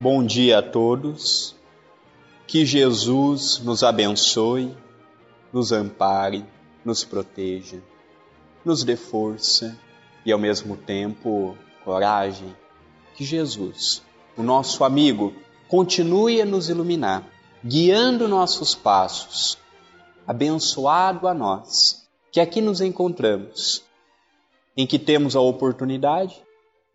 Bom dia a todos. Que Jesus nos abençoe, nos ampare, nos proteja, nos dê força e ao mesmo tempo coragem. Que Jesus, o nosso amigo, continue a nos iluminar, guiando nossos passos. Abençoado a nós que aqui nos encontramos, em que temos a oportunidade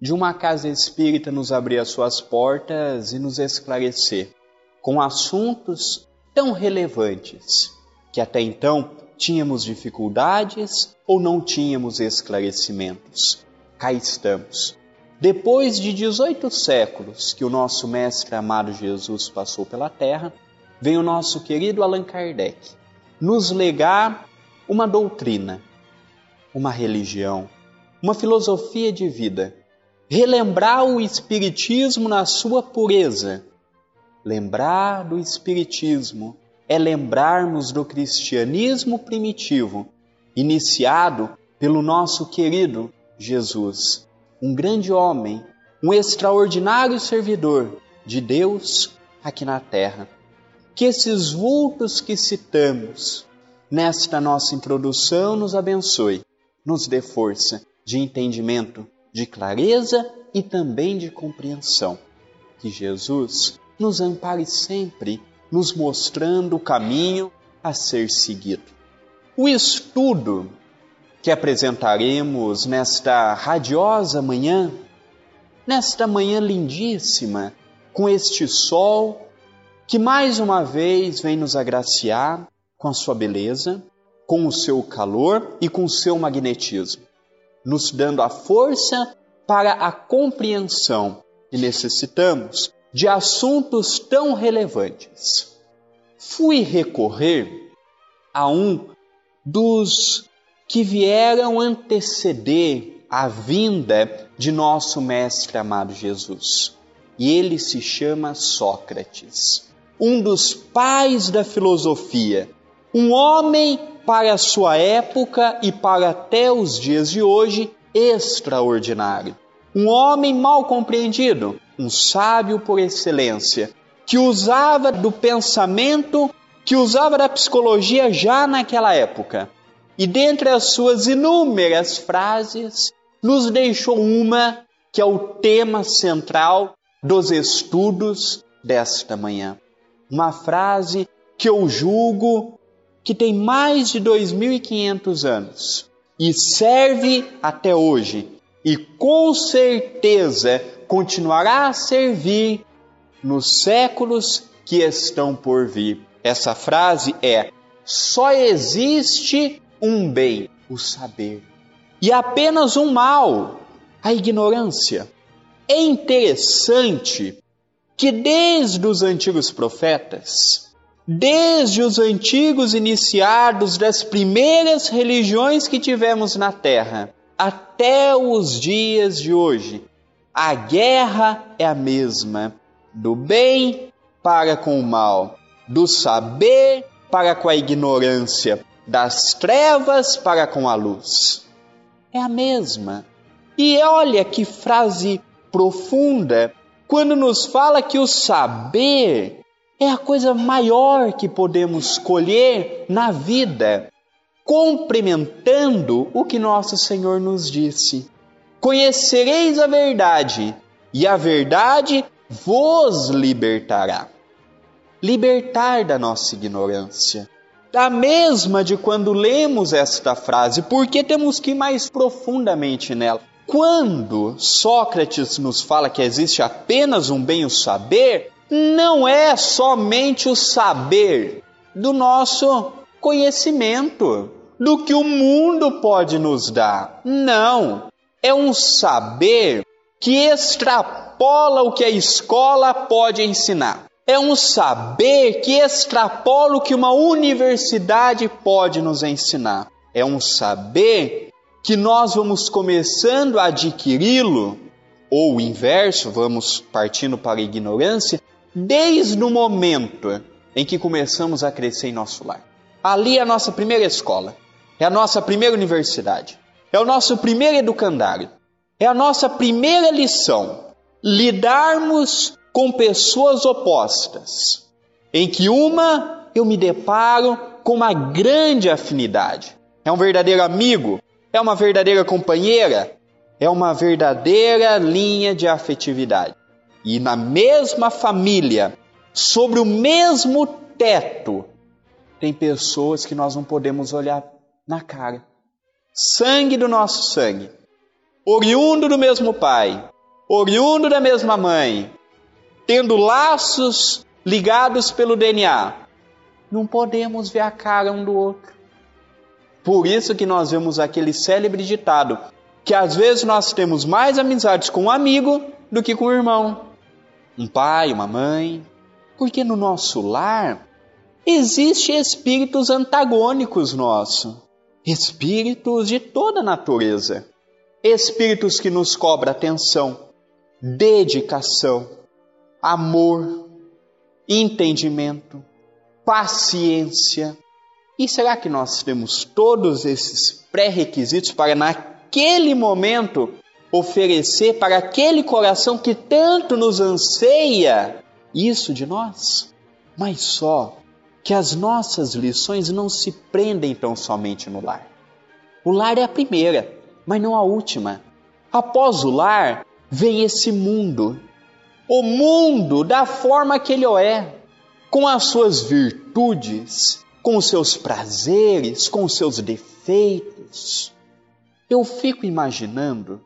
de uma casa espírita nos abrir as suas portas e nos esclarecer com assuntos tão relevantes que até então tínhamos dificuldades ou não tínhamos esclarecimentos. Cá estamos. Depois de 18 séculos que o nosso mestre amado Jesus passou pela terra, vem o nosso querido Allan Kardec nos legar uma doutrina, uma religião, uma filosofia de vida relembrar o Espiritismo na sua pureza. Lembrar do Espiritismo é lembrarmos do cristianismo primitivo, iniciado pelo nosso querido Jesus, um grande homem, um extraordinário servidor de Deus aqui na terra. Que esses vultos que citamos nesta nossa introdução nos abençoe, nos dê força de entendimento de clareza e também de compreensão. Que Jesus nos ampare sempre, nos mostrando o caminho a ser seguido. O estudo que apresentaremos nesta radiosa manhã, nesta manhã lindíssima, com este sol que mais uma vez vem nos agraciar com a sua beleza, com o seu calor e com o seu magnetismo nos dando a força para a compreensão que necessitamos de assuntos tão relevantes. Fui recorrer a um dos que vieram anteceder a vinda de nosso Mestre amado Jesus. E ele se chama Sócrates, um dos pais da filosofia, um homem para a sua época e para até os dias de hoje, extraordinário. Um homem mal compreendido, um sábio por excelência, que usava do pensamento, que usava da psicologia já naquela época. E dentre as suas inúmeras frases, nos deixou uma que é o tema central dos estudos desta manhã. Uma frase que eu julgo que tem mais de 2.500 anos e serve até hoje e com certeza continuará a servir nos séculos que estão por vir. Essa frase é: só existe um bem, o saber, e apenas um mal, a ignorância. É interessante que desde os antigos profetas, Desde os antigos iniciados das primeiras religiões que tivemos na Terra até os dias de hoje, a guerra é a mesma, do bem para com o mal, do saber para com a ignorância, das trevas para com a luz. É a mesma. E olha que frase profunda quando nos fala que o saber é a coisa maior que podemos colher na vida, complementando o que nosso Senhor nos disse. Conhecereis a verdade, e a verdade vos libertará. Libertar da nossa ignorância. Da mesma de quando lemos esta frase, porque temos que ir mais profundamente nela. Quando Sócrates nos fala que existe apenas um bem o saber, não é somente o saber do nosso conhecimento, do que o mundo pode nos dar. Não. É um saber que extrapola o que a escola pode ensinar. É um saber que extrapola o que uma universidade pode nos ensinar. É um saber que nós vamos começando a adquiri-lo, ou o inverso, vamos partindo para a ignorância, desde o momento em que começamos a crescer em nosso lar. Ali é a nossa primeira escola, é a nossa primeira universidade, é o nosso primeiro educandário, é a nossa primeira lição. Lidarmos com pessoas opostas, em que uma eu me deparo com uma grande afinidade. É um verdadeiro amigo, é uma verdadeira companheira, é uma verdadeira linha de afetividade. E na mesma família, sobre o mesmo teto, tem pessoas que nós não podemos olhar na cara. Sangue do nosso sangue, oriundo do mesmo pai, oriundo da mesma mãe, tendo laços ligados pelo DNA, não podemos ver a cara um do outro. Por isso que nós vemos aquele célebre ditado, que às vezes nós temos mais amizades com um amigo do que com um irmão, um pai, uma mãe, porque no nosso lar existem espíritos antagônicos nossos, espíritos de toda natureza, espíritos que nos cobram atenção, dedicação, amor, entendimento, paciência. E será que nós temos todos esses pré-requisitos para naquele momento oferecer para aquele coração que tanto nos anseia isso de nós? Mas só que as nossas lições não se prendem tão somente no lar. O lar é a primeira, mas não a última. Após o lar vem esse mundo. O mundo da forma que ele é, com as suas virtudes, com os seus prazeres, com os seus defeitos. Eu fico imaginando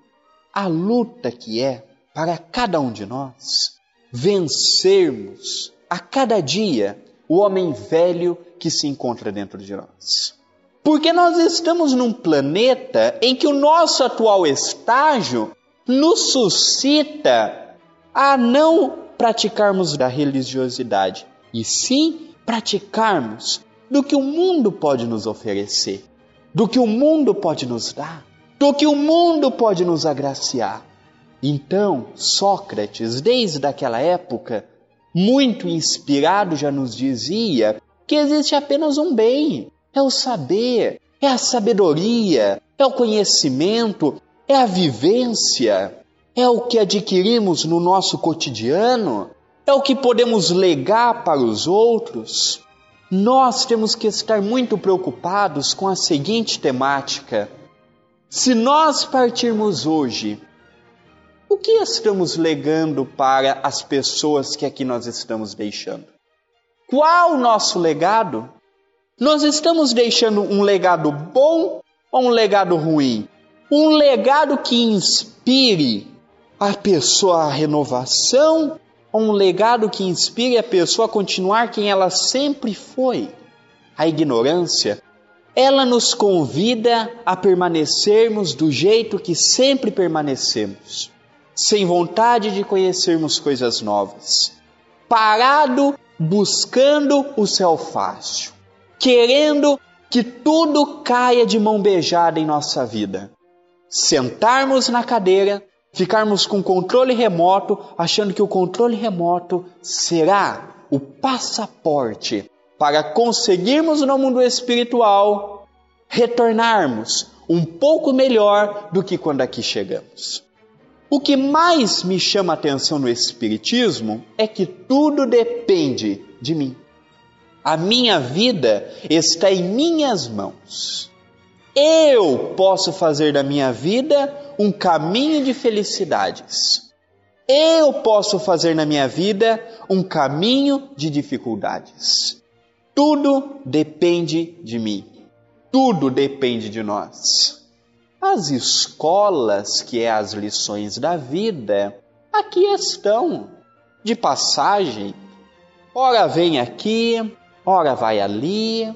a luta que é para cada um de nós vencermos a cada dia o homem velho que se encontra dentro de nós. Porque nós estamos num planeta em que o nosso atual estágio nos suscita a não praticarmos da religiosidade, e sim praticarmos do que o mundo pode nos oferecer, do que o mundo pode nos dar, do que o mundo pode nos agraciar. Então, Sócrates, desde aquela época, muito inspirado, já nos dizia que existe apenas um bem: é o saber, é a sabedoria, é o conhecimento, é a vivência, é o que adquirimos no nosso cotidiano, é o que podemos legar para os outros. Nós temos que estar muito preocupados com a seguinte temática: se nós partirmos hoje o que estamos legando para as pessoas que aqui nós estamos deixando? Qual o nosso legado? Nós estamos deixando um legado bom ou um legado ruim? Um legado que inspire a pessoa à renovação ou um legado que inspire a pessoa a continuar quem ela sempre foi? A ignorância, ela nos convida a permanecermos do jeito que sempre permanecemos sem vontade de conhecermos coisas novas, parado buscando o céu fácil, querendo que tudo caia de mão beijada em nossa vida. Sentarmos na cadeira, ficarmos com controle remoto, achando que o controle remoto será o passaporte para conseguirmos no mundo espiritual retornarmos um pouco melhor do que quando aqui chegamos. O que mais me chama a atenção no Espiritismo é que tudo depende de mim. A minha vida está em minhas mãos. Eu posso fazer da minha vida um caminho de felicidades. Eu posso fazer na minha vida um caminho de dificuldades. Tudo depende de mim. Tudo depende de nós. As escolas, que é as lições da vida, aqui estão, de passagem. Ora vem aqui, ora vai ali.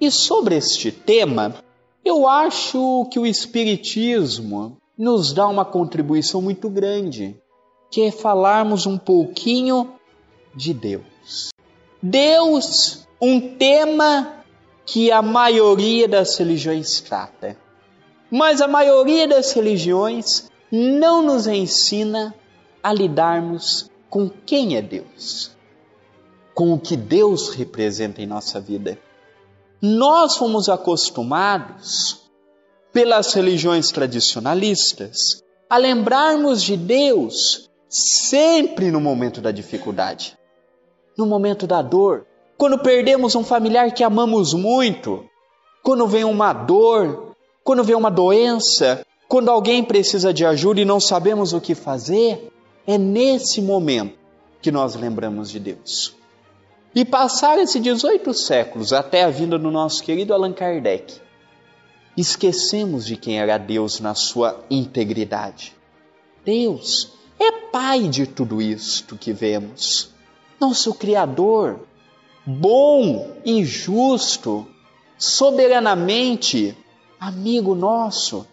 E sobre este tema, eu acho que o Espiritismo nos dá uma contribuição muito grande, que é falarmos um pouquinho de Deus. Deus, um tema que a maioria das religiões trata. Mas a maioria das religiões não nos ensina a lidarmos com quem é Deus, com o que Deus representa em nossa vida. Nós fomos acostumados, pelas religiões tradicionalistas, a lembrarmos de Deus sempre no momento da dificuldade, no momento da dor, quando perdemos um familiar que amamos muito, quando vem uma dor, quando vem uma doença, quando alguém precisa de ajuda e não sabemos o que fazer, é nesse momento que nós lembramos de Deus. E passaram-se 18 séculos até a vinda do nosso querido Allan Kardec. Esquecemos de quem era Deus na sua integridade. Deus é Pai de tudo isto que vemos, nosso Criador, bom e justo, soberanamente amigo nosso,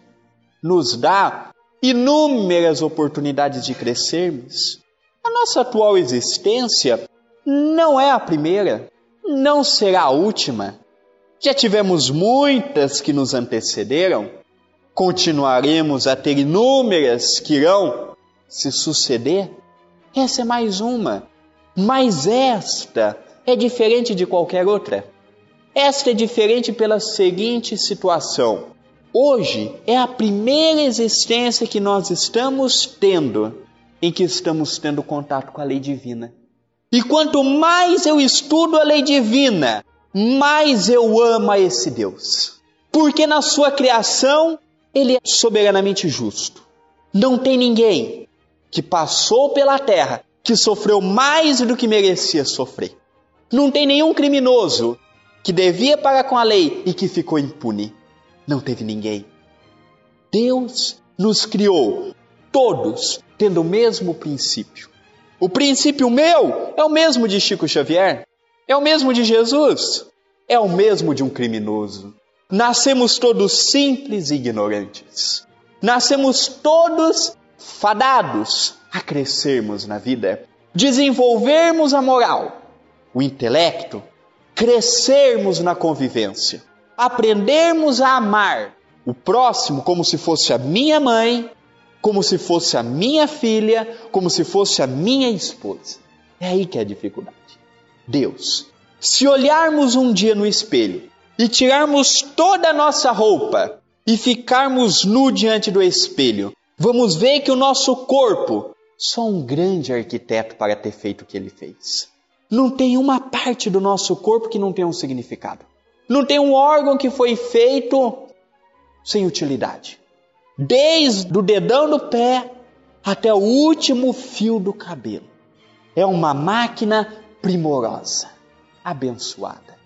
nos dá inúmeras oportunidades de crescermos. A nossa atual existência não é a primeira, não será a última. Já tivemos muitas que nos antecederam, continuaremos a ter inúmeras que irão se suceder. Essa é mais uma, mas esta é diferente de qualquer outra. Esta é diferente pela seguinte situação. Hoje é a primeira existência que nós estamos tendo em que estamos tendo contato com a lei divina. E quanto mais eu estudo a lei divina, mais eu amo a esse Deus. Porque na sua criação, ele é soberanamente justo. Não tem ninguém que passou pela terra que sofreu mais do que merecia sofrer. Não tem nenhum criminoso que devia pagar com a lei e que ficou impune. Não teve ninguém. Deus nos criou, todos tendo o mesmo princípio. O princípio meu é o mesmo de Chico Xavier, é o mesmo de Jesus, é o mesmo de um criminoso. Nascemos todos simples e ignorantes. Nascemos todos fadados a crescermos na vida, desenvolvermos a moral, o intelecto, crescermos na convivência, aprendermos a amar o próximo como se fosse a minha mãe, como se fosse a minha filha, como se fosse a minha esposa. É aí que é a dificuldade. Deus, se olharmos um dia no espelho e tirarmos toda a nossa roupa e ficarmos nu diante do espelho, vamos ver que o nosso corpo só um grande arquiteto para ter feito o que ele fez. Não tem uma parte do nosso corpo que não tenha um significado. Não tem um órgão que foi feito sem utilidade desde o dedão do pé até o último fio do cabelo. É uma máquina primorosa, abençoada,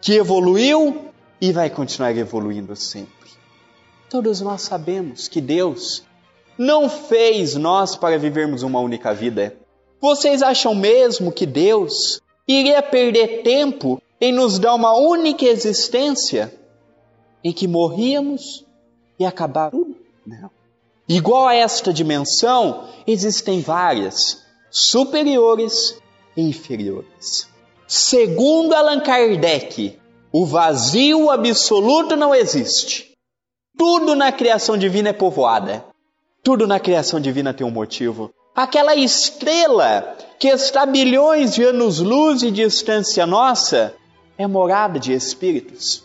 que evoluiu e vai continuar evoluindo sempre. Todos nós sabemos que Deus não fez nós para vivermos uma única vida. Vocês acham mesmo que Deus iria perder tempo em nos dar uma única existência em que morríamos e acabar tudo? Não. Igual a esta dimensão, existem várias, superiores e inferiores. Segundo Allan Kardec, o vazio absoluto não existe. Tudo na criação divina é povoada. Tudo na criação divina tem um motivo. Aquela estrela que está bilhões de anos-luz de distância nossa é morada de espíritos.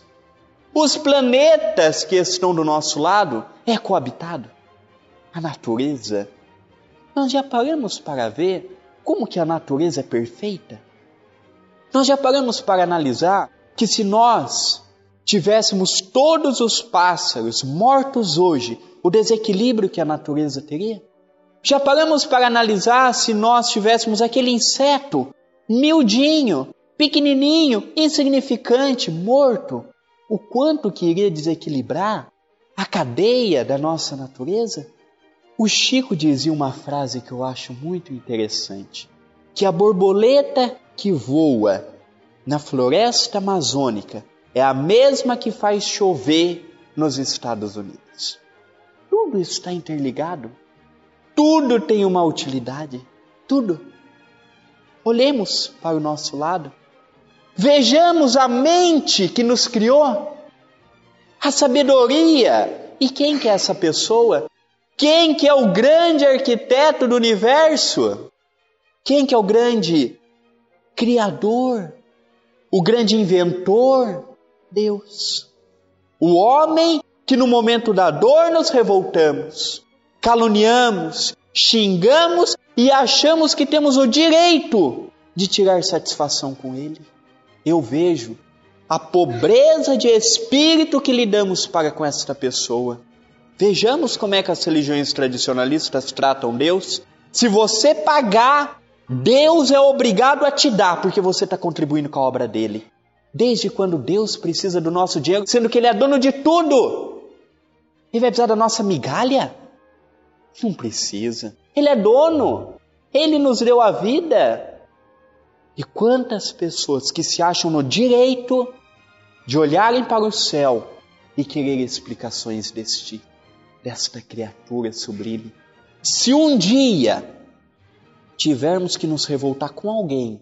Os planetas que estão do nosso lado é coabitado. A natureza. Nós já paramos para ver como que a natureza é perfeita? Nós já paramos para analisar que se nós tivéssemos todos os pássaros mortos hoje, o desequilíbrio que a natureza teria? Já paramos para analisar se nós tivéssemos aquele inseto miudinho, pequenininho, insignificante, morto? o quanto que iria desequilibrar a cadeia da nossa natureza? O Chico dizia uma frase que eu acho muito interessante: que a borboleta que voa na floresta amazônica é a mesma que faz chover nos Estados Unidos. Tudo está interligado. Tudo tem uma utilidade. Tudo. Olhemos para o nosso lado Vejamos a mente que nos criou, a sabedoria. E quem que é essa pessoa? Quem que é o grande arquiteto do universo? Quem que é o grande criador? O grande inventor? Deus. O homem que no momento da dor nos revoltamos, caluniamos, xingamos e achamos que temos o direito de tirar satisfação com ele. Eu vejo a pobreza de espírito que lidamos para com esta pessoa. Vejamos como é que as religiões tradicionalistas tratam Deus. Se você pagar, Deus é obrigado a te dar, porque você está contribuindo com a obra dele. Desde quando Deus precisa do nosso dinheiro, sendo que Ele é dono de tudo? Ele vai precisar da nossa migalha? Não precisa. Ele é dono. Ele nos deu a vida. E quantas pessoas que se acham no direito de olharem para o céu e querer explicações tipo, desta criatura sublime. Se um dia tivermos que nos revoltar com alguém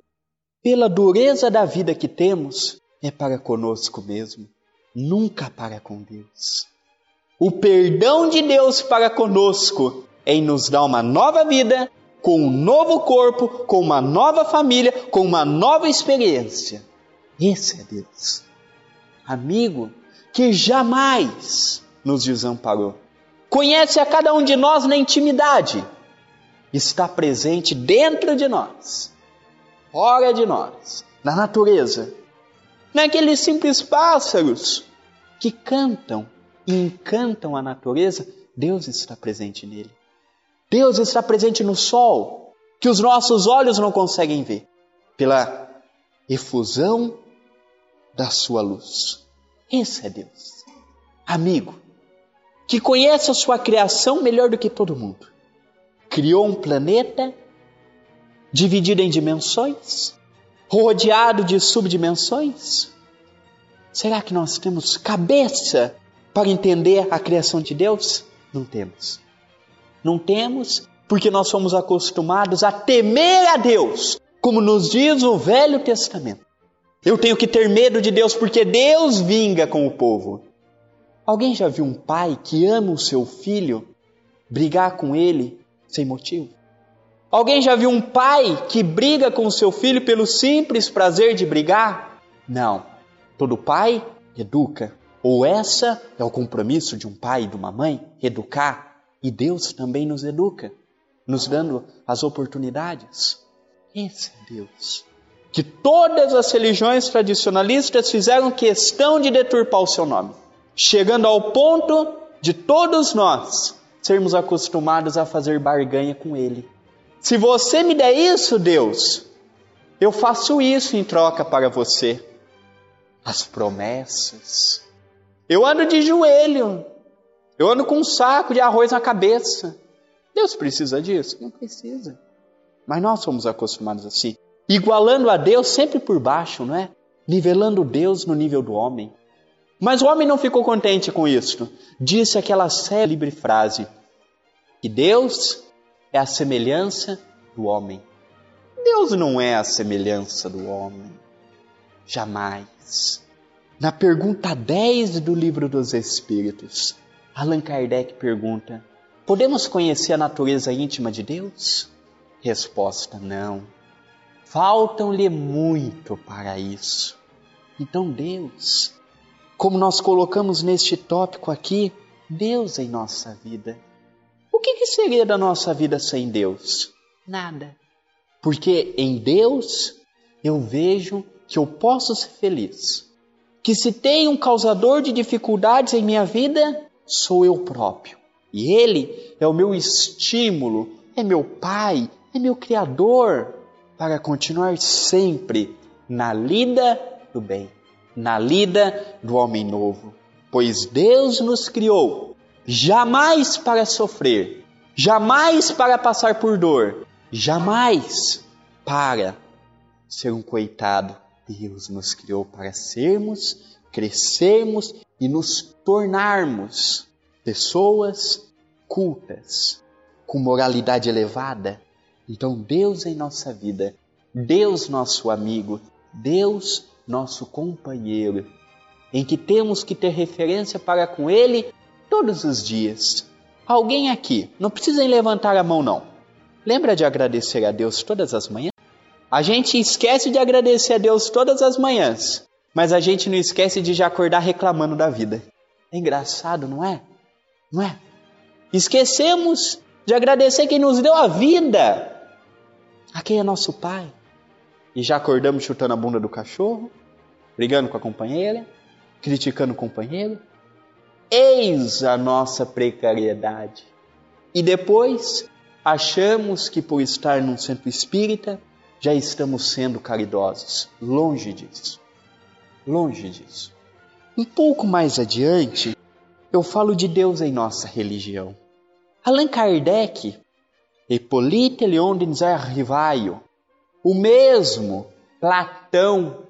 pela dureza da vida que temos, é para conosco mesmo, nunca para com Deus. O perdão de Deus para conosco é em nos dar uma nova vida com um novo corpo, com uma nova família, com uma nova experiência. Esse é Deus. Amigo que jamais nos desamparou. Conhece a cada um de nós na intimidade. Está presente dentro de nós, fora de nós, na natureza. Naqueles simples pássaros que cantam e encantam a natureza, Deus está presente nele. Deus está presente no sol, que os nossos olhos não conseguem ver, pela efusão da sua luz. Esse é Deus. Amigo, que conhece a sua criação melhor do que todo mundo. Criou um planeta dividido em dimensões, rodeado de subdimensões. Será que nós temos cabeça para entender a criação de Deus? Não temos. Não temos, porque nós somos acostumados a temer a Deus, como nos diz o Velho Testamento. Eu tenho que ter medo de Deus porque Deus vinga com o povo. Alguém já viu um pai que ama o seu filho brigar com ele sem motivo? Alguém já viu um pai que briga com o seu filho pelo simples prazer de brigar? Não. Todo pai educa. Ou essa é o compromisso de um pai e de uma mãe, educar. E Deus também nos educa, nos dando as oportunidades. Esse é Deus. Que todas as religiões tradicionalistas fizeram questão de deturpar o seu nome, chegando ao ponto de todos nós sermos acostumados a fazer barganha com Ele. Se você me der isso, Deus, eu faço isso em troca para você. As promessas. Eu ando de joelho eu ando com um saco de arroz na cabeça. Deus precisa disso? Não precisa. Mas nós somos acostumados assim. Igualando a Deus sempre por baixo, não é? Nivelando Deus no nível do homem. Mas o homem não ficou contente com isso. Disse aquela célebre frase: que Deus é a semelhança do homem. Deus não é a semelhança do homem. Jamais. Na pergunta 10 do livro dos Espíritos, Allan Kardec pergunta: Podemos conhecer a natureza íntima de Deus? Resposta: Não. Faltam-lhe muito para isso. Então, Deus, como nós colocamos neste tópico aqui, Deus em nossa vida. O que, que seria da nossa vida sem Deus? Nada. Porque em Deus eu vejo que eu posso ser feliz. Que se tem um causador de dificuldades em minha vida, sou eu próprio. E Ele é o meu estímulo, é meu Pai, é meu Criador, para continuar sempre na lida do bem, na lida do homem novo. Pois Deus nos criou jamais para sofrer, jamais para passar por dor, jamais para ser um coitado. Deus nos criou para sermos, crescermos e nos tornarmos pessoas cultas, com moralidade elevada. Então, Deus em nossa vida, Deus nosso amigo, Deus nosso companheiro, em que temos que ter referência para com Ele todos os dias. Alguém aqui, não precisa levantar a mão não. Lembra de agradecer a Deus todas as manhãs? A gente esquece de agradecer a Deus todas as manhãs, mas a gente não esquece de já acordar reclamando da vida. É engraçado, não é? Não é? Esquecemos de agradecer quem nos deu a vida, a quem é nosso Pai. E já acordamos chutando a bunda do cachorro, brigando com a companheira, criticando o companheiro. Eis a nossa precariedade. E depois achamos que por estar num centro espírita já estamos sendo caridosos. Longe disso. Longe disso. Um pouco mais adiante, eu falo de Deus em nossa religião. Allan Kardec, Hippolyte Leon de Rivaio, o mesmo Platão,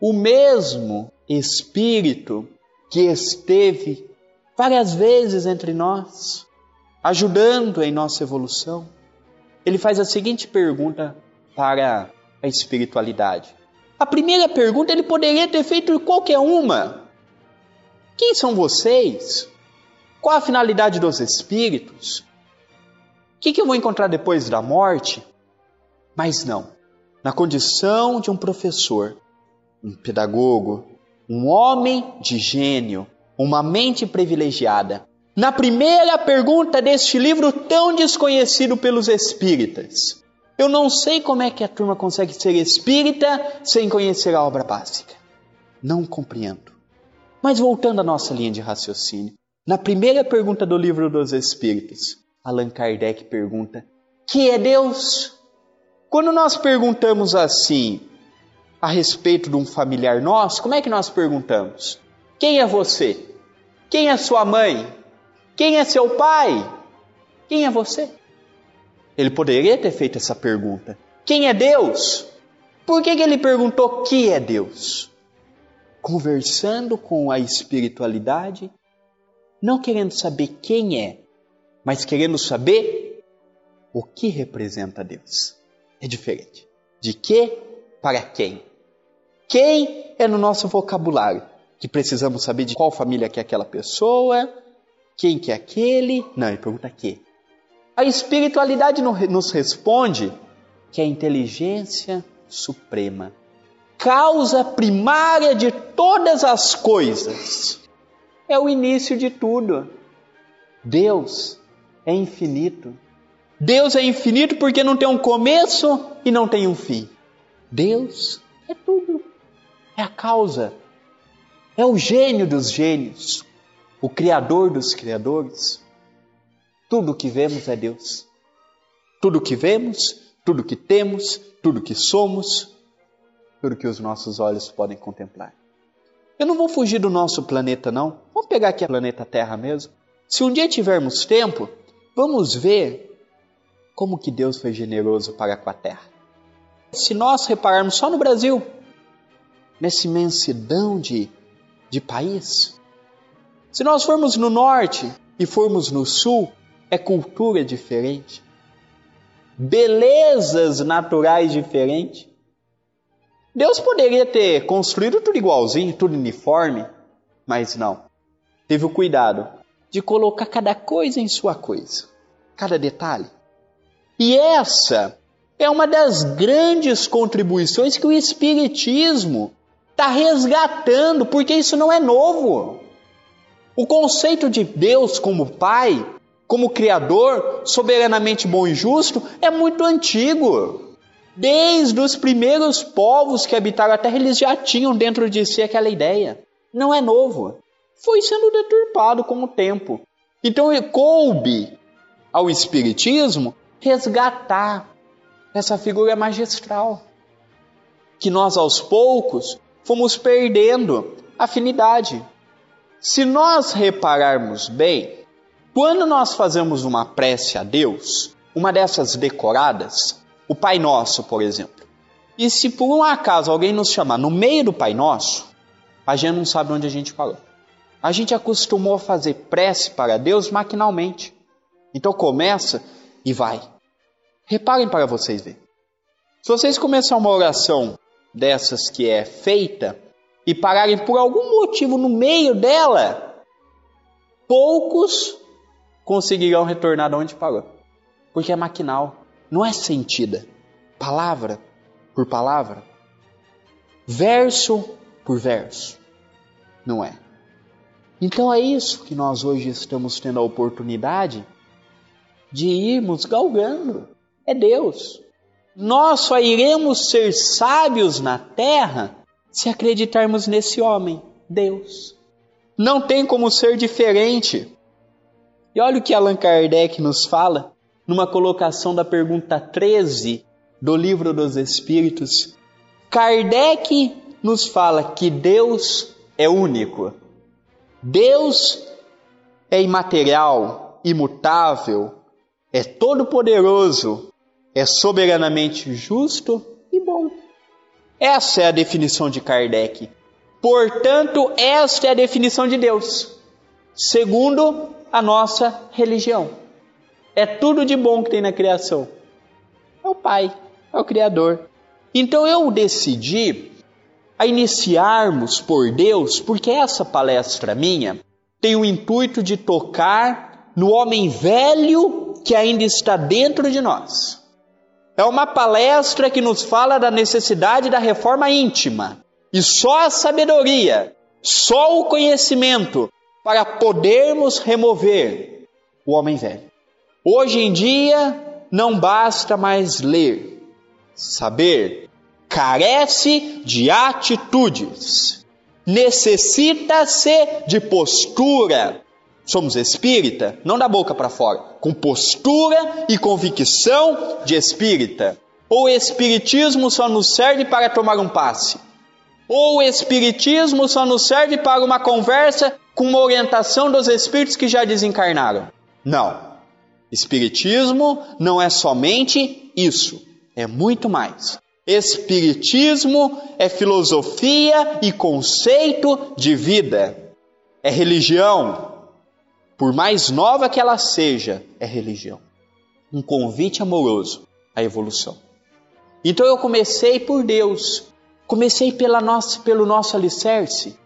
o mesmo Espírito que esteve várias vezes entre nós, ajudando em nossa evolução, ele faz a seguinte pergunta para a espiritualidade. A primeira pergunta ele poderia ter feito qualquer uma. Quem são vocês? Qual a finalidade dos espíritos? O que, que eu vou encontrar depois da morte? Mas não. Na condição de um professor, um pedagogo, um homem de gênio, uma mente privilegiada. Na primeira pergunta deste livro tão desconhecido pelos espíritas, eu não sei como é que a turma consegue ser espírita sem conhecer a obra básica. Não compreendo. Mas voltando à nossa linha de raciocínio, na primeira pergunta do livro dos Espíritos, Allan Kardec pergunta: Que é Deus? Quando nós perguntamos assim a respeito de um familiar nosso, como é que nós perguntamos? Quem é você? Quem é sua mãe? Quem é seu pai? Quem é você? Ele poderia ter feito essa pergunta: Quem é Deus? Por que, que ele perguntou que é Deus? Conversando com a espiritualidade, não querendo saber quem é, mas querendo saber o que representa Deus. É diferente. De que para quem? Quem é no nosso vocabulário? Que precisamos saber de qual família que é aquela pessoa, quem que é aquele. Não, ele pergunta que. A espiritualidade nos responde que a inteligência suprema, causa primária de todas as coisas, é o início de tudo. Deus é infinito. Deus é infinito porque não tem um começo e não tem um fim. Deus é tudo. É a causa. É o gênio dos gênios. O criador dos criadores. Tudo que vemos é Deus. Tudo que vemos, tudo que temos, tudo que somos, tudo que os nossos olhos podem contemplar. Eu não vou fugir do nosso planeta, não. Vamos pegar aqui a planeta Terra mesmo. Se um dia tivermos tempo, vamos ver como que Deus foi generoso para com a Terra. Se nós repararmos só no Brasil, nessa imensidão de, de país, se nós formos no norte e formos no sul, é cultura diferente, belezas naturais diferentes. Deus poderia ter construído tudo igualzinho, tudo uniforme, mas não. Teve o cuidado de colocar cada coisa em sua coisa, cada detalhe. E essa é uma das grandes contribuições que o Espiritismo está resgatando, porque isso não é novo. O conceito de Deus como Pai como Criador, soberanamente bom e justo, é muito antigo. Desde os primeiros povos que habitaram a Terra, eles já tinham dentro de si aquela ideia. Não é novo. Foi sendo deturpado com o tempo. Então coube ao Espiritismo resgatar essa figura magistral. Que nós aos poucos fomos perdendo afinidade. Se nós repararmos bem, quando nós fazemos uma prece a Deus, uma dessas decoradas, o Pai Nosso, por exemplo, e se por um acaso alguém nos chamar no meio do Pai Nosso, a gente não sabe onde a gente parou. A gente acostumou a fazer prece para Deus maquinalmente. Então começa e vai. Reparem para vocês verem. Se vocês começarem uma oração dessas que é feita e pararem por algum motivo no meio dela, poucos conseguirão retornar de onde parou. Porque é maquinal, não é sentida. Palavra por palavra, verso por verso. Não é. Então é isso que nós hoje estamos tendo a oportunidade de irmos galgando. É Deus. Nós só iremos ser sábios na terra se acreditarmos nesse homem, Deus. Não tem como ser diferente. E olha o que Allan Kardec nos fala numa colocação da pergunta 13 do Livro dos Espíritos. Kardec nos fala que Deus é único. Deus é imaterial, imutável, é todo-poderoso, é soberanamente justo e bom. Essa é a definição de Kardec. Portanto, esta é a definição de Deus, segundo a nossa religião. É tudo de bom que tem na criação. É o Pai, é o Criador. Então eu decidi a iniciarmos por Deus, porque essa palestra minha tem o intuito de tocar no homem velho que ainda está dentro de nós. É uma palestra que nos fala da necessidade da reforma íntima. E só a sabedoria, só o conhecimento para podermos remover o homem velho. Hoje em dia não basta mais ler, saber, carece de atitudes, necessita-se de postura. Somos espírita, não da boca para fora, com postura e convicção de espírita. Ou o espiritismo só nos serve para tomar um passe, ou o espiritismo só nos serve para uma conversa com uma orientação dos espíritos que já desencarnaram. Não. Espiritismo não é somente isso, é muito mais. Espiritismo é filosofia e conceito de vida. É religião. Por mais nova que ela seja, é religião. Um convite amoroso à evolução. Então eu comecei por Deus, comecei pela nossa, pelo nosso alicerce.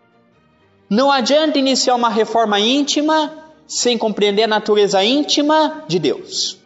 Não adianta iniciar uma reforma íntima sem compreender a natureza íntima de Deus.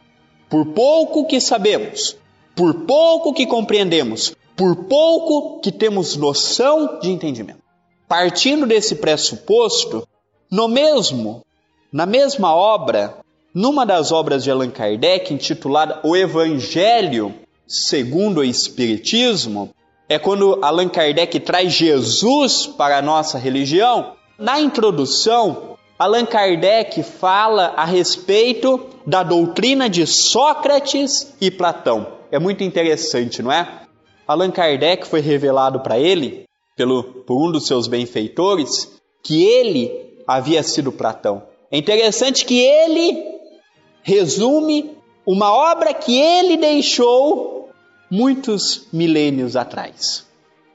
Por pouco que sabemos, por pouco que compreendemos, por pouco que temos noção de entendimento. Partindo desse pressuposto, no mesmo, na mesma obra, numa das obras de Allan Kardec, intitulada O Evangelho segundo o Espiritismo, é quando Allan Kardec traz Jesus para a nossa religião. Na introdução, Allan Kardec fala a respeito da doutrina de Sócrates e Platão. É muito interessante, não é? Allan Kardec foi revelado para ele, pelo, por um dos seus benfeitores, que ele havia sido Platão. É interessante que ele resume uma obra que ele deixou muitos milênios atrás.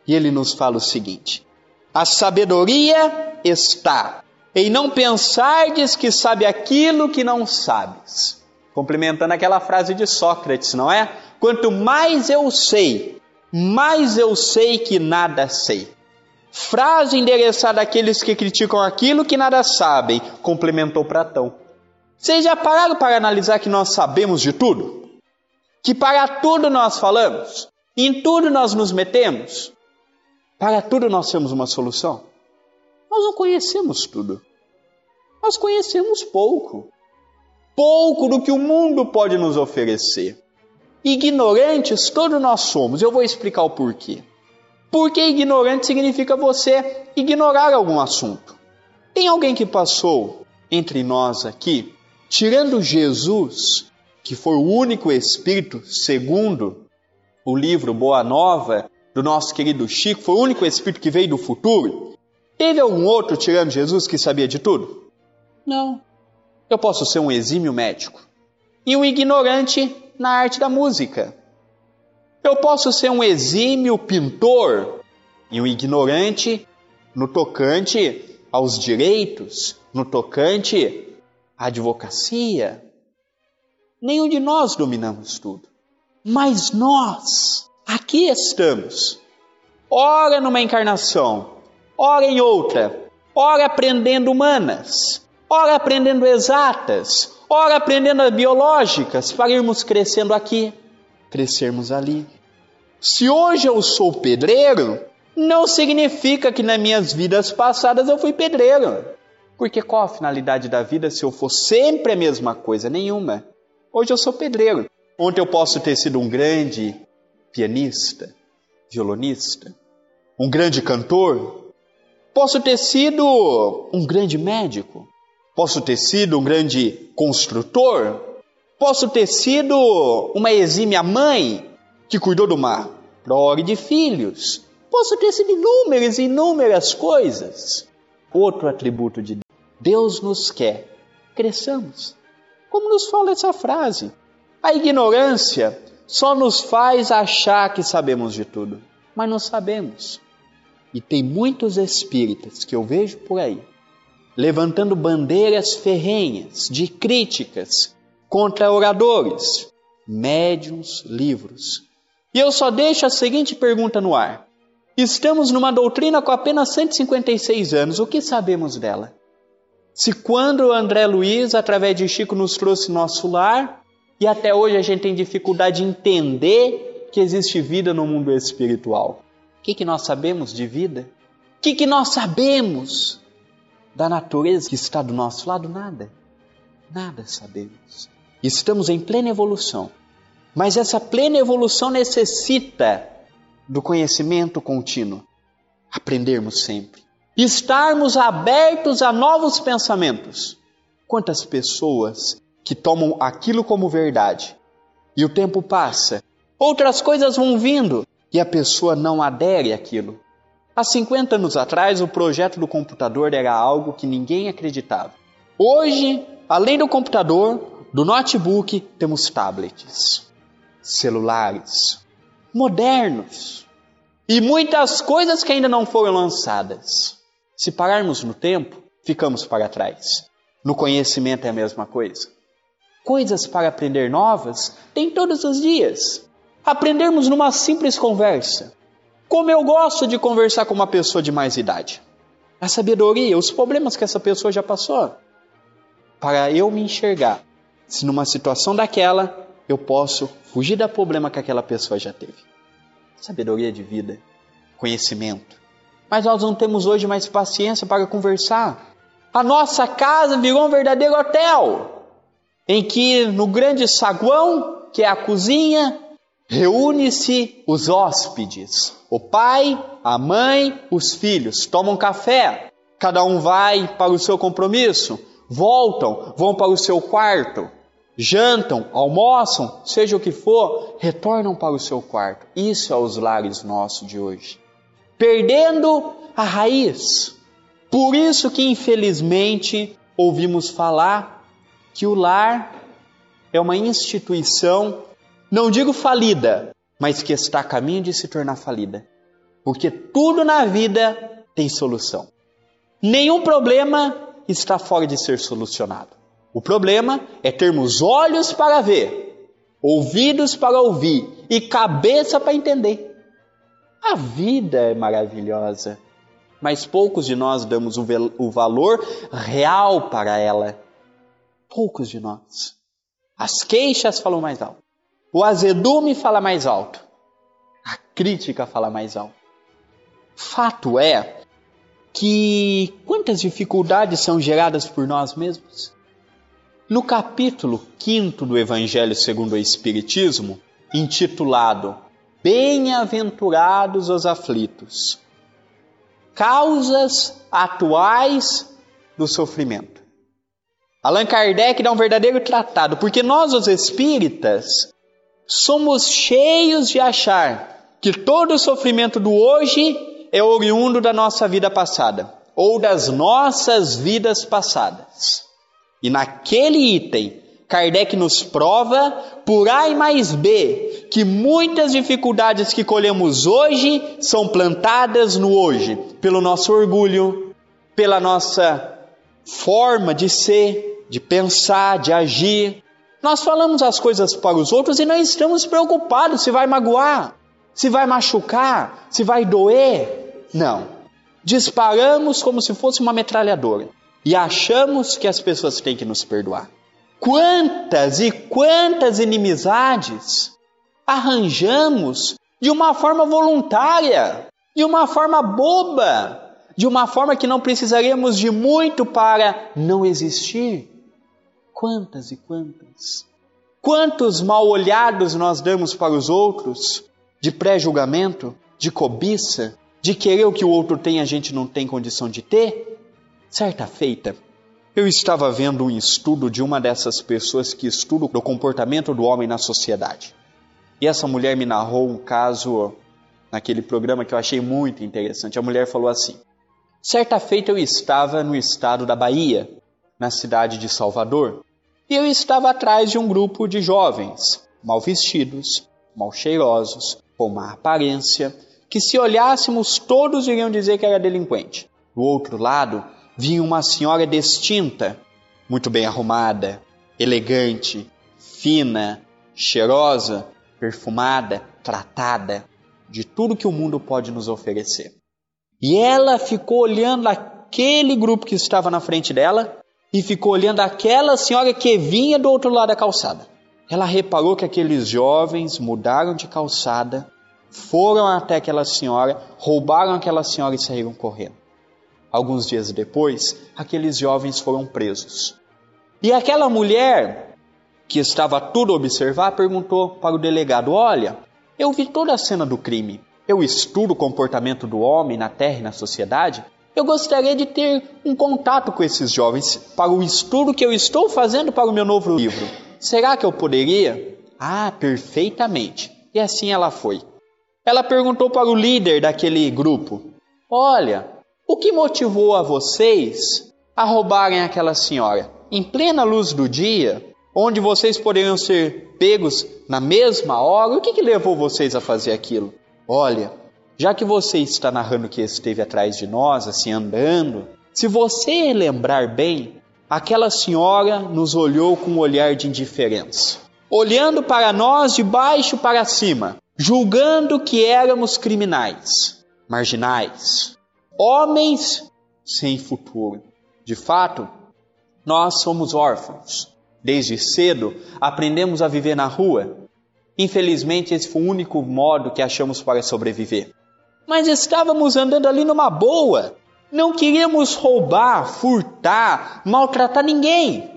E ele nos fala o seguinte: a sabedoria está em não pensardes que sabe aquilo que não sabes. Complementando aquela frase de Sócrates, não é? Quanto mais eu sei, mais eu sei que nada sei. Frase endereçada àqueles que criticam aquilo que nada sabem, complementou Platão. Vocês já pararam para analisar que nós sabemos de tudo? Que para tudo nós falamos? Em tudo nós nos metemos? Para tudo nós temos uma solução? Nós não conhecemos tudo. Nós conhecemos pouco. Pouco do que o mundo pode nos oferecer. Ignorantes todos nós somos. Eu vou explicar o porquê. Porque ignorante significa você ignorar algum assunto. Tem alguém que passou entre nós aqui, tirando Jesus, que foi o único Espírito, segundo o livro Boa Nova do nosso querido Chico, foi o único Espírito que veio do futuro, Teve algum outro tirando Jesus que sabia de tudo? Não. Eu posso ser um exímio médico e um ignorante na arte da música. Eu posso ser um exímio pintor e um ignorante no tocante aos direitos, no tocante à advocacia. Nenhum de nós dominamos tudo. Mas nós aqui estamos. Ora numa encarnação, ora em outra, ora aprendendo humanas, ora aprendendo exatas, ora aprendendo biológicas, para irmos crescendo aqui, crescermos ali. Se hoje eu sou pedreiro, não significa que nas minhas vidas passadas eu fui pedreiro. Porque qual a finalidade da vida se eu for sempre a mesma coisa? Nenhuma. Hoje eu sou pedreiro. Ontem eu posso ter sido um grande pianista, violonista, um grande cantor. Posso ter sido um grande médico. Posso ter sido um grande construtor. Posso ter sido uma exímia mãe que cuidou de uma prole de filhos. Posso ter sido inúmeras e inúmeras coisas. Outro atributo de Deus. Deus nos quer. Cresçamos. Como nos fala essa frase? A ignorância só nos faz achar que sabemos de tudo, mas não sabemos. E tem muitos espíritas que eu vejo por aí levantando bandeiras ferrenhas de críticas contra oradores, médiums, livros. E eu só deixo a seguinte pergunta no ar: Estamos numa doutrina com apenas 156 anos, o que sabemos dela? Se quando André Luiz, através de Chico, nos trouxe nosso lar, e até hoje a gente tem dificuldade de entender que existe vida no mundo espiritual. O que, que nós sabemos de vida? O que, que nós sabemos da natureza que está do nosso lado? Nada. Nada sabemos. Estamos em plena evolução. Mas essa plena evolução necessita do conhecimento contínuo. Aprendermos sempre. Estarmos abertos a novos pensamentos. Quantas pessoas que tomam aquilo como verdade. E o tempo passa, outras coisas vão vindo e a pessoa não adere àquilo. Há 50 anos atrás, o projeto do computador era algo que ninguém acreditava. Hoje, além do computador, do notebook, temos tablets, celulares, modernos e muitas coisas que ainda não foram lançadas. Se pararmos no tempo, ficamos para trás. No conhecimento é a mesma coisa coisas para aprender novas, tem todos os dias. Aprendermos numa simples conversa. Como eu gosto de conversar com uma pessoa de mais idade. A sabedoria, os problemas que essa pessoa já passou. Para eu me enxergar se numa situação daquela eu posso fugir do problema que aquela pessoa já teve. Sabedoria de vida, conhecimento. Mas nós não temos hoje mais paciência para conversar. A nossa casa virou um verdadeiro hotel em que no grande saguão, que é a cozinha, reúne-se os hóspedes. O pai, a mãe, os filhos tomam café. Cada um vai para o seu compromisso, voltam, vão para o seu quarto, jantam, almoçam, seja o que for, retornam para o seu quarto. Isso é os lares nossos de hoje. Perdendo a raiz. Por isso que infelizmente ouvimos falar que o lar é uma instituição, não digo falida, mas que está a caminho de se tornar falida. Porque tudo na vida tem solução. Nenhum problema está fora de ser solucionado. O problema é termos olhos para ver, ouvidos para ouvir e cabeça para entender. A vida é maravilhosa, mas poucos de nós damos o valor real para ela poucos de nós. As queixas falam mais alto. O azedume fala mais alto. A crítica fala mais alto. Fato é que quantas dificuldades são geradas por nós mesmos? No capítulo 5 do Evangelho segundo o Espiritismo, intitulado Bem-aventurados os aflitos, causas atuais do sofrimento. Allan Kardec dá um verdadeiro tratado, porque nós, os espíritas, somos cheios de achar que todo o sofrimento do hoje é oriundo da nossa vida passada ou das nossas vidas passadas. E naquele item, Kardec nos prova, por A e mais B, que muitas dificuldades que colhemos hoje são plantadas no hoje, pelo nosso orgulho, pela nossa forma de ser, de pensar, de agir. Nós falamos as coisas para os outros e não estamos preocupados se vai magoar, se vai machucar, se vai doer. Não. Disparamos como se fosse uma metralhadora e achamos que as pessoas têm que nos perdoar. Quantas e quantas inimizades arranjamos de uma forma voluntária, de uma forma boba, de uma forma que não precisaríamos de muito para não existir. Quantas e quantas? Quantos mal olhados nós damos para os outros, de pré-julgamento, de cobiça, de querer o que o outro tem a gente não tem condição de ter? Certa feita, eu estava vendo um estudo de uma dessas pessoas que estudam o comportamento do homem na sociedade. E essa mulher me narrou um caso naquele programa que eu achei muito interessante. A mulher falou assim: Certa feita eu estava no estado da Bahia, na cidade de Salvador, e eu estava atrás de um grupo de jovens, mal vestidos, mal cheirosos, com má aparência, que se olhássemos todos iriam dizer que era delinquente. Do outro lado, vinha uma senhora distinta, muito bem arrumada, elegante, fina, cheirosa, perfumada, tratada, de tudo que o mundo pode nos oferecer. E ela ficou olhando aquele grupo que estava na frente dela e ficou olhando aquela senhora que vinha do outro lado da calçada. Ela reparou que aqueles jovens mudaram de calçada, foram até aquela senhora, roubaram aquela senhora e saíram correndo. Alguns dias depois, aqueles jovens foram presos. E aquela mulher, que estava tudo a observar, perguntou para o delegado: Olha, eu vi toda a cena do crime. Eu estudo o comportamento do homem na terra e na sociedade. Eu gostaria de ter um contato com esses jovens para o estudo que eu estou fazendo para o meu novo livro. Será que eu poderia? Ah, perfeitamente. E assim ela foi. Ela perguntou para o líder daquele grupo: Olha, o que motivou a vocês a roubarem aquela senhora? Em plena luz do dia, onde vocês poderiam ser pegos na mesma hora, o que, que levou vocês a fazer aquilo? Olha, já que você está narrando que esteve atrás de nós, assim andando, se você lembrar bem, aquela senhora nos olhou com um olhar de indiferença, olhando para nós de baixo para cima, julgando que éramos criminais, marginais, homens sem futuro. De fato, nós somos órfãos. Desde cedo aprendemos a viver na rua. Infelizmente, esse foi o único modo que achamos para sobreviver. Mas estávamos andando ali numa boa. Não queríamos roubar, furtar, maltratar ninguém.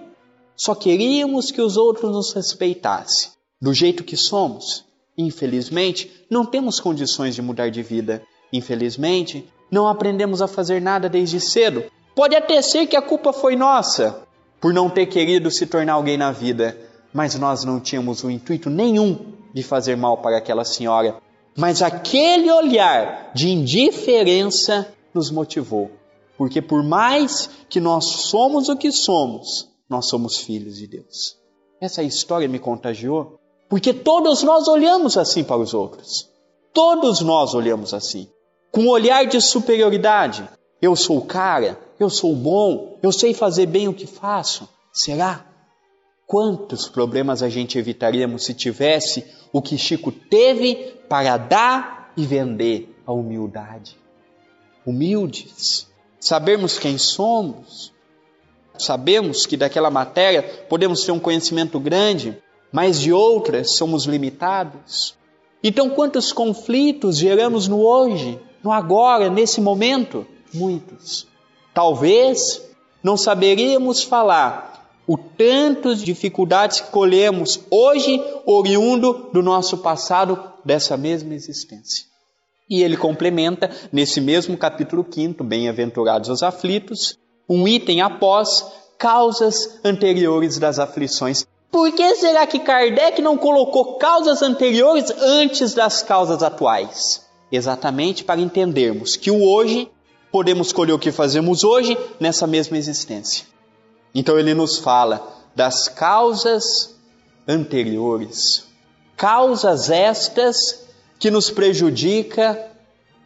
Só queríamos que os outros nos respeitassem, do jeito que somos. Infelizmente, não temos condições de mudar de vida. Infelizmente, não aprendemos a fazer nada desde cedo. Pode até ser que a culpa foi nossa por não ter querido se tornar alguém na vida, mas nós não tínhamos o intuito nenhum de fazer mal para aquela senhora. Mas aquele olhar de indiferença nos motivou, porque por mais que nós somos o que somos, nós somos filhos de Deus. Essa história me contagiou, porque todos nós olhamos assim para os outros. Todos nós olhamos assim com um olhar de superioridade. Eu sou o cara, eu sou bom, eu sei fazer bem o que faço. Será? Quantos problemas a gente evitaríamos se tivesse o que Chico teve para dar e vender a humildade? Humildes, sabermos quem somos, sabemos que daquela matéria podemos ter um conhecimento grande, mas de outras somos limitados. Então, quantos conflitos geramos no hoje? No agora, nesse momento? Muitos. Talvez não saberíamos falar o tanto de dificuldades que colhemos hoje, oriundo do nosso passado, dessa mesma existência. E ele complementa, nesse mesmo capítulo 5, Bem-aventurados os aflitos, um item após causas anteriores das aflições. Por que será que Kardec não colocou causas anteriores antes das causas atuais? Exatamente para entendermos que o hoje podemos escolher o que fazemos hoje nessa mesma existência. Então ele nos fala das causas anteriores, causas estas que nos prejudica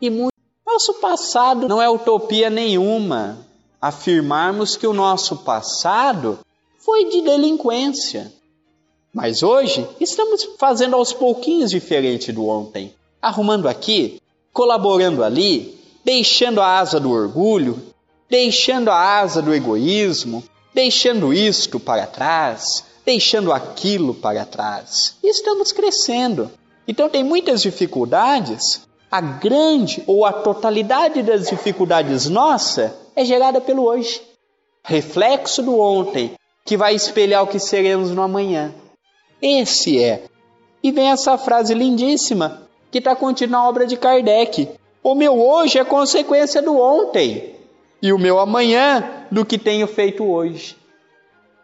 e muito. Nosso passado não é utopia nenhuma afirmarmos que o nosso passado foi de delinquência. Mas hoje estamos fazendo aos pouquinhos diferente do ontem arrumando aqui, colaborando ali, deixando a asa do orgulho, deixando a asa do egoísmo, deixando isto para trás, deixando aquilo para trás. E estamos crescendo. Então tem muitas dificuldades. A grande ou a totalidade das dificuldades nossa é gerada pelo hoje. Reflexo do ontem, que vai espelhar o que seremos no amanhã. Esse é. E vem essa frase lindíssima que está contida na obra de Kardec: O meu hoje é consequência do ontem, e o meu amanhã do que tenho feito hoje.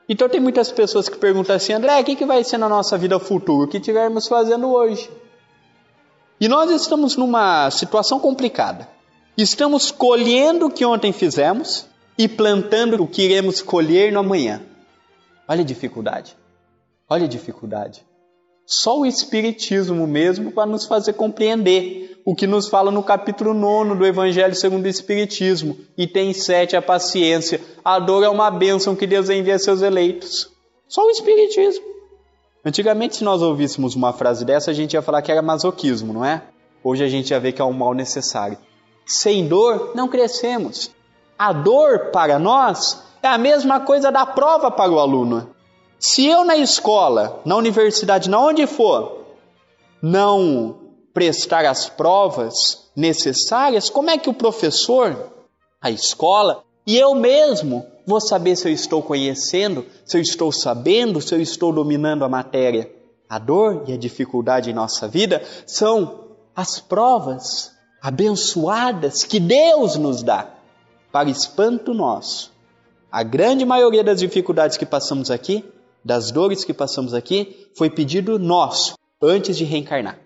Então tem muitas pessoas que perguntam assim, André, o que, que vai ser na nossa vida futura? O que estivermos fazendo hoje? E nós estamos numa situação complicada. Estamos colhendo o que ontem fizemos e plantando o que iremos colher no amanhã. Olha a dificuldade. Olha a dificuldade. Só o Espiritismo mesmo para nos fazer compreender o que nos fala no capítulo 9 do Evangelho segundo o Espiritismo. E tem sete a paciência. A dor é uma bênção que Deus envia a seus eleitos. Só o Espiritismo. Antigamente, se nós ouvíssemos uma frase dessa, a gente ia falar que era masoquismo, não é? Hoje a gente ia ver que é um mal necessário. Sem dor, não crescemos. A dor para nós é a mesma coisa da prova para o aluno. Se eu na escola, na universidade, na onde for, não prestar as provas necessárias, como é que o professor, a escola e eu mesmo vou saber se eu estou conhecendo, se eu estou sabendo, se eu estou dominando a matéria? A dor e a dificuldade em nossa vida são as provas abençoadas que Deus nos dá para espanto nosso. A grande maioria das dificuldades que passamos aqui das dores que passamos aqui foi pedido nosso antes de reencarnar,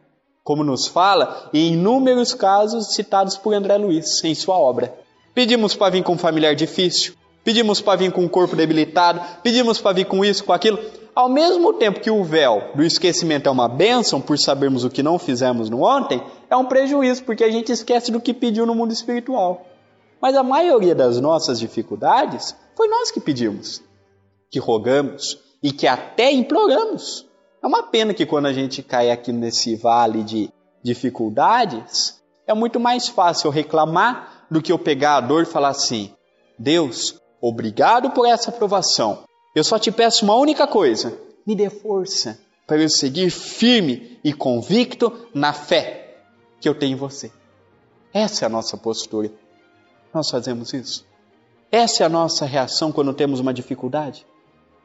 como nos fala em inúmeros casos citados por André Luiz em sua obra. Pedimos para vir com um familiar difícil, pedimos para vir com um corpo debilitado, pedimos para vir com isso, com aquilo. Ao mesmo tempo que o véu do esquecimento é uma bênção por sabermos o que não fizemos no ontem, é um prejuízo porque a gente esquece do que pediu no mundo espiritual. Mas a maioria das nossas dificuldades foi nós que pedimos, que rogamos, e que até imploramos. É uma pena que quando a gente cai aqui nesse vale de dificuldades, é muito mais fácil reclamar do que eu pegar a dor e falar assim: Deus, obrigado por essa aprovação. Eu só te peço uma única coisa: me dê força para eu seguir firme e convicto na fé que eu tenho em você. Essa é a nossa postura. Nós fazemos isso. Essa é a nossa reação quando temos uma dificuldade.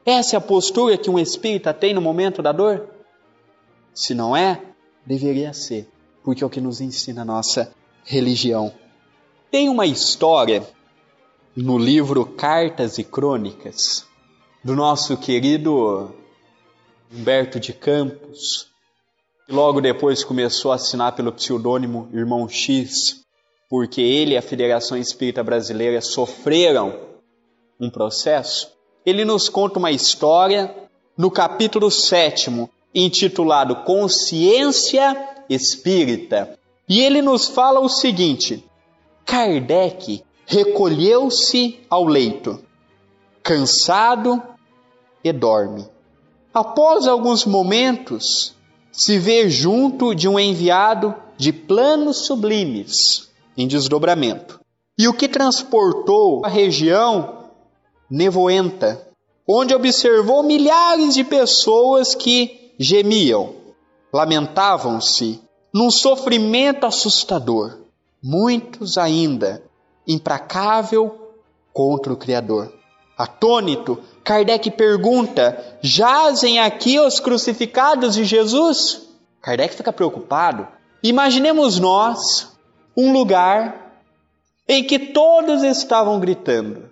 Essa é a postura que um espírita tem no momento da dor? Se não é, deveria ser, porque é o que nos ensina a nossa religião. Tem uma história no livro Cartas e Crônicas do nosso querido Humberto de Campos, que logo depois começou a assinar pelo pseudônimo Irmão X, porque ele e a Federação Espírita Brasileira sofreram um processo ele nos conta uma história no capítulo 7, intitulado Consciência Espírita. E ele nos fala o seguinte: Kardec recolheu-se ao leito, cansado e dorme. Após alguns momentos, se vê junto de um enviado de planos sublimes em desdobramento. E o que transportou a região nevoenta, onde observou milhares de pessoas que gemiam, lamentavam-se num sofrimento assustador, muitos ainda implacável contra o Criador. Atônito, Kardec pergunta: jazem aqui os crucificados de Jesus? Kardec fica preocupado. Imaginemos nós um lugar em que todos estavam gritando: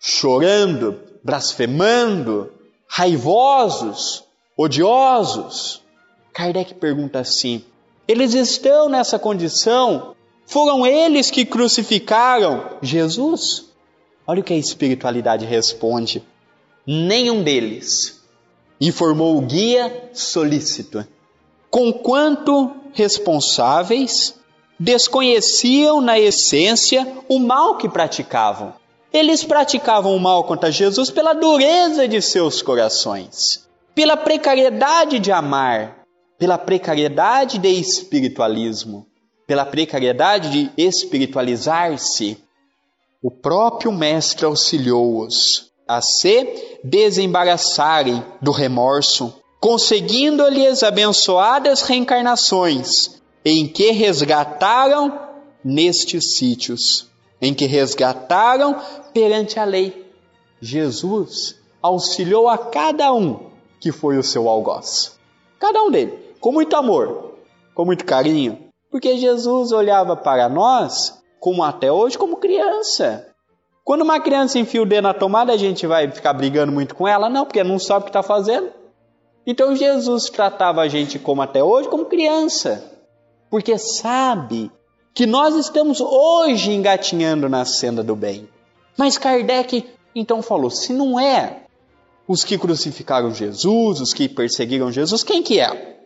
chorando, blasfemando, raivosos, odiosos. Kardec pergunta assim: eles estão nessa condição? Foram eles que crucificaram Jesus? Olha o que a espiritualidade responde: nenhum deles, informou o guia solícito. Conquanto responsáveis, desconheciam na essência o mal que praticavam eles praticavam o mal contra Jesus pela dureza de seus corações, pela precariedade de amar, pela precariedade de espiritualismo, pela precariedade de espiritualizar-se. O próprio Mestre auxiliou-os a se desembaraçarem do remorso, conseguindo-lhes abençoadas reencarnações, em que resgataram nestes sítios em que resgataram perante a lei. Jesus auxiliou a cada um que foi o seu algoz. Cada um deles, com muito amor, com muito carinho, porque Jesus olhava para nós, como até hoje, como criança. Quando uma criança enfia o dedo na tomada, a gente vai ficar brigando muito com ela? Não, porque não sabe o que está fazendo. Então Jesus tratava a gente como até hoje, como criança, porque sabe que nós estamos hoje engatinhando na senda do bem. Mas Kardec então falou: se não é os que crucificaram Jesus, os que perseguiram Jesus, quem que é?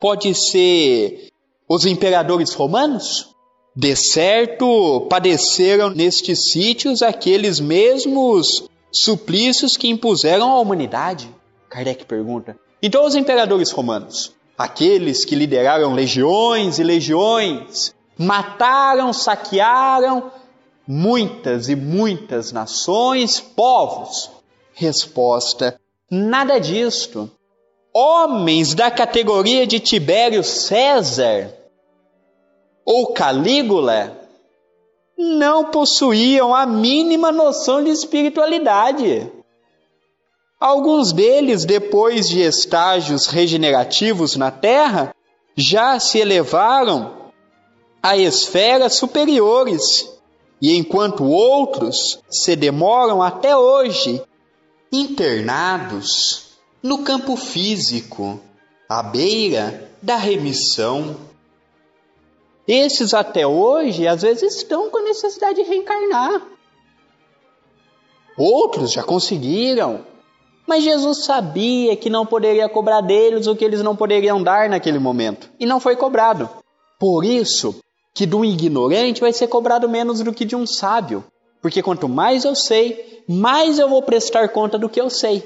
Pode ser os imperadores romanos? De certo, padeceram nestes sítios aqueles mesmos suplícios que impuseram à humanidade? Kardec pergunta. Então, os imperadores romanos, aqueles que lideraram legiões e legiões, mataram, saquearam muitas e muitas nações, povos. Resposta: nada disto. Homens da categoria de Tibério César ou Calígula não possuíam a mínima noção de espiritualidade. Alguns deles, depois de estágios regenerativos na Terra, já se elevaram a esferas superiores, e enquanto outros se demoram até hoje internados no campo físico, à beira da remissão esses até hoje, às vezes, estão com a necessidade de reencarnar. Outros já conseguiram. Mas Jesus sabia que não poderia cobrar deles o que eles não poderiam dar naquele momento. E não foi cobrado. Por isso que do ignorante vai ser cobrado menos do que de um sábio. Porque quanto mais eu sei, mais eu vou prestar conta do que eu sei.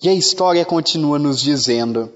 E a história continua nos dizendo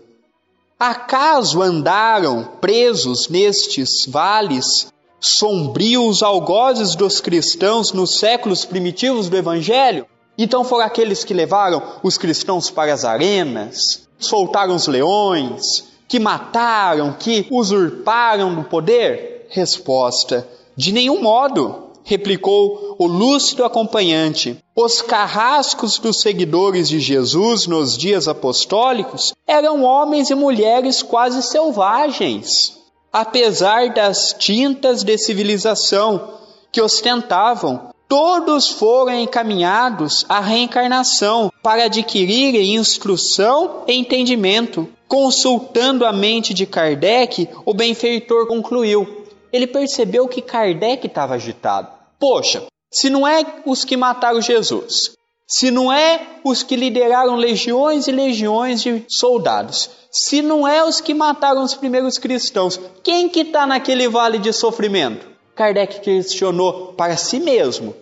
Acaso andaram presos nestes vales sombrios algozes dos cristãos nos séculos primitivos do Evangelho? Então foram aqueles que levaram os cristãos para as arenas, soltaram os leões, que mataram, que usurparam do poder? Resposta: de nenhum modo replicou o lúcido acompanhante. Os carrascos dos seguidores de Jesus nos dias apostólicos eram homens e mulheres quase selvagens, apesar das tintas de civilização que ostentavam. Todos foram encaminhados à reencarnação para adquirirem instrução e entendimento. Consultando a mente de Kardec, o benfeitor concluiu: ele percebeu que Kardec estava agitado. Poxa, se não é os que mataram Jesus, se não é os que lideraram legiões e legiões de soldados, se não é os que mataram os primeiros cristãos, quem que está naquele vale de sofrimento? Kardec questionou para si mesmo.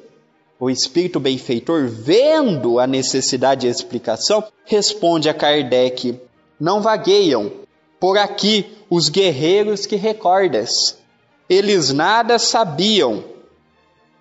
O espírito benfeitor, vendo a necessidade de explicação, responde a Kardec: Não vagueiam por aqui os guerreiros que recordas eles nada sabiam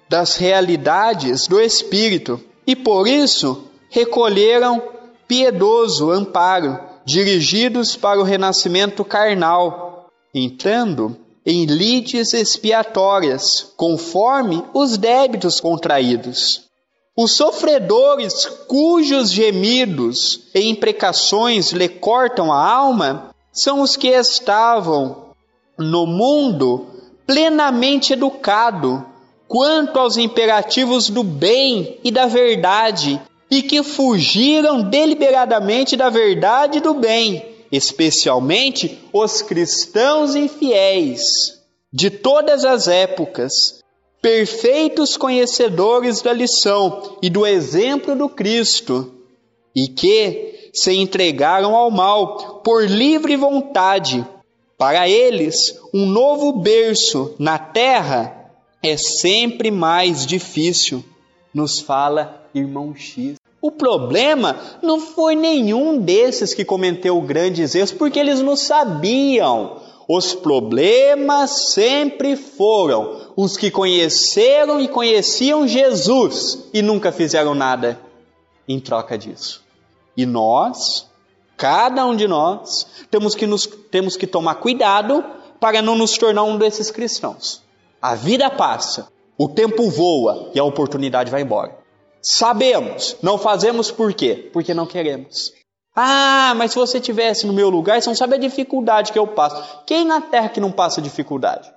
das realidades do Espírito e por isso recolheram piedoso amparo, dirigidos para o renascimento carnal, entrando em lides expiatórias, conforme os débitos contraídos. Os sofredores cujos gemidos e imprecações lhe cortam a alma são os que estavam no mundo plenamente educado quanto aos imperativos do bem e da verdade, e que fugiram deliberadamente da verdade e do bem, especialmente os cristãos infiéis de todas as épocas, perfeitos conhecedores da lição e do exemplo do Cristo, e que se entregaram ao mal por livre vontade para eles, um novo berço na terra é sempre mais difícil, nos fala irmão X. O problema não foi nenhum desses que cometeu grandes erros, porque eles não sabiam. Os problemas sempre foram os que conheceram e conheciam Jesus e nunca fizeram nada em troca disso. E nós, Cada um de nós temos que, nos, temos que tomar cuidado para não nos tornar um desses cristãos. A vida passa, o tempo voa e a oportunidade vai embora. Sabemos, não fazemos por quê? Porque não queremos. Ah, mas se você tivesse no meu lugar, você não sabe a dificuldade que eu passo. Quem na terra que não passa dificuldade?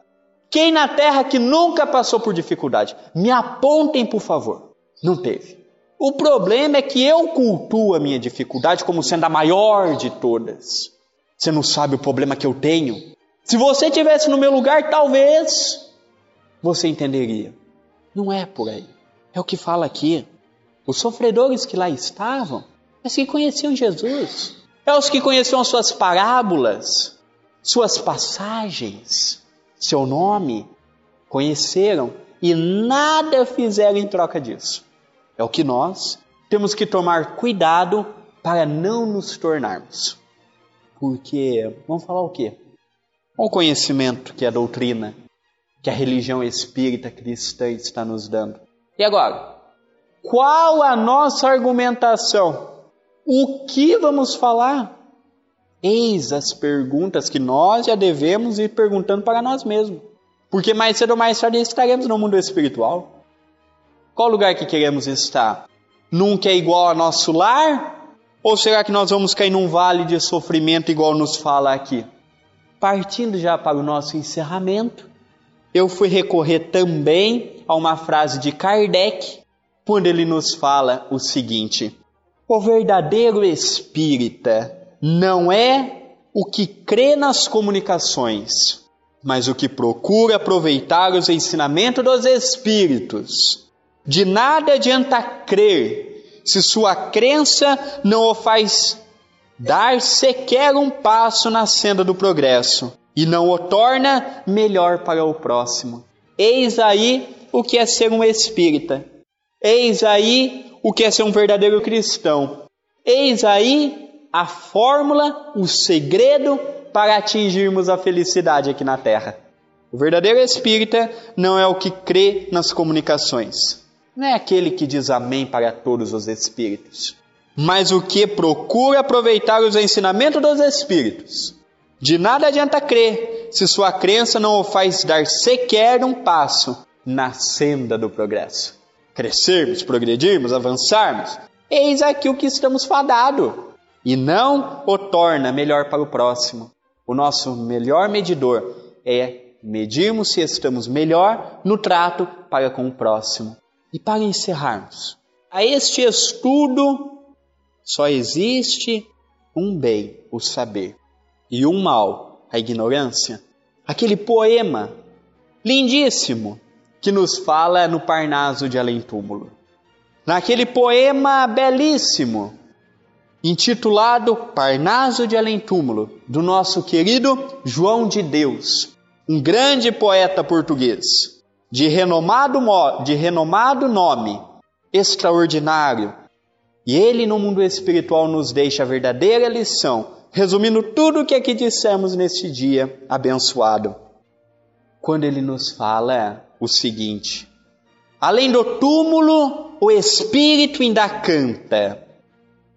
Quem na terra que nunca passou por dificuldade? Me apontem, por favor. Não teve. O problema é que eu cultuo a minha dificuldade como sendo a maior de todas. Você não sabe o problema que eu tenho. Se você tivesse no meu lugar, talvez você entenderia. Não é por aí. É o que fala aqui. Os sofredores que lá estavam, mas que conheciam Jesus. É os que conheciam suas parábolas, suas passagens seu nome, conheceram e nada fizeram em troca disso. É o que nós temos que tomar cuidado para não nos tornarmos. Porque, vamos falar o quê? O conhecimento que a doutrina, que a religião espírita cristã está nos dando. E agora, qual a nossa argumentação? O que vamos falar? Eis as perguntas que nós já devemos ir perguntando para nós mesmos. Porque mais cedo ou mais tarde estaremos no mundo espiritual. Qual lugar que queremos estar? Que é igual ao nosso lar? Ou será que nós vamos cair num vale de sofrimento igual nos fala aqui? Partindo já para o nosso encerramento, eu fui recorrer também a uma frase de Kardec, quando ele nos fala o seguinte: O verdadeiro espírita não é o que crê nas comunicações, mas o que procura aproveitar os ensinamentos dos Espíritos. De nada adianta crer se sua crença não o faz dar sequer um passo na senda do progresso e não o torna melhor para o próximo. Eis aí o que é ser um espírita. Eis aí o que é ser um verdadeiro cristão. Eis aí a fórmula, o segredo para atingirmos a felicidade aqui na Terra. O verdadeiro espírita não é o que crê nas comunicações, não é aquele que diz amém para todos os espíritos, mas o que procura aproveitar os ensinamentos dos espíritos. De nada adianta crer se sua crença não o faz dar sequer um passo na senda do progresso. Crescermos, progredirmos, avançarmos, eis aqui o que estamos fadados e não o torna melhor para o próximo. O nosso melhor medidor é medirmos se estamos melhor no trato para com o próximo. E para encerrarmos, a este estudo só existe um bem, o saber, e um mal, a ignorância. Aquele poema lindíssimo que nos fala no Parnaso de Além Túmulo. Naquele poema belíssimo intitulado Parnaso de Além Túmulo, do nosso querido João de Deus, um grande poeta português, de renomado, de renomado nome, extraordinário. E ele, no mundo espiritual, nos deixa a verdadeira lição, resumindo tudo o que aqui dissemos neste dia abençoado. Quando ele nos fala o seguinte: Além do túmulo, o espírito ainda canta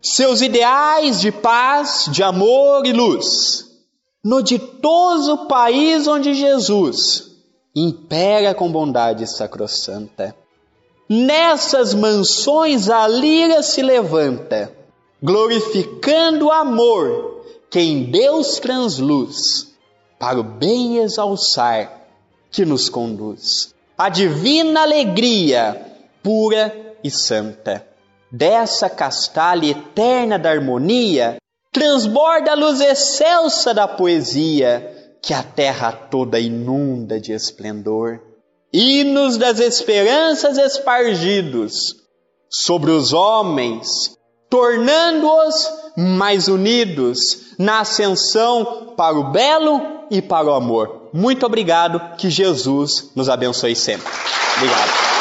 seus ideais de paz, de amor e luz, no ditoso país onde Jesus impera com bondade sacrossanta. Nessas mansões a lira se levanta, glorificando o amor que em Deus transluz, para o bem exalçar que nos conduz. A divina alegria pura e santa dessa castalha eterna da harmonia, transborda a luz excelsa da poesia, que a terra toda inunda de esplendor. Hinos das esperanças espargidos sobre os homens, tornando-os mais unidos na ascensão para o belo e para o amor. Muito obrigado, que Jesus nos abençoe sempre. Obrigado.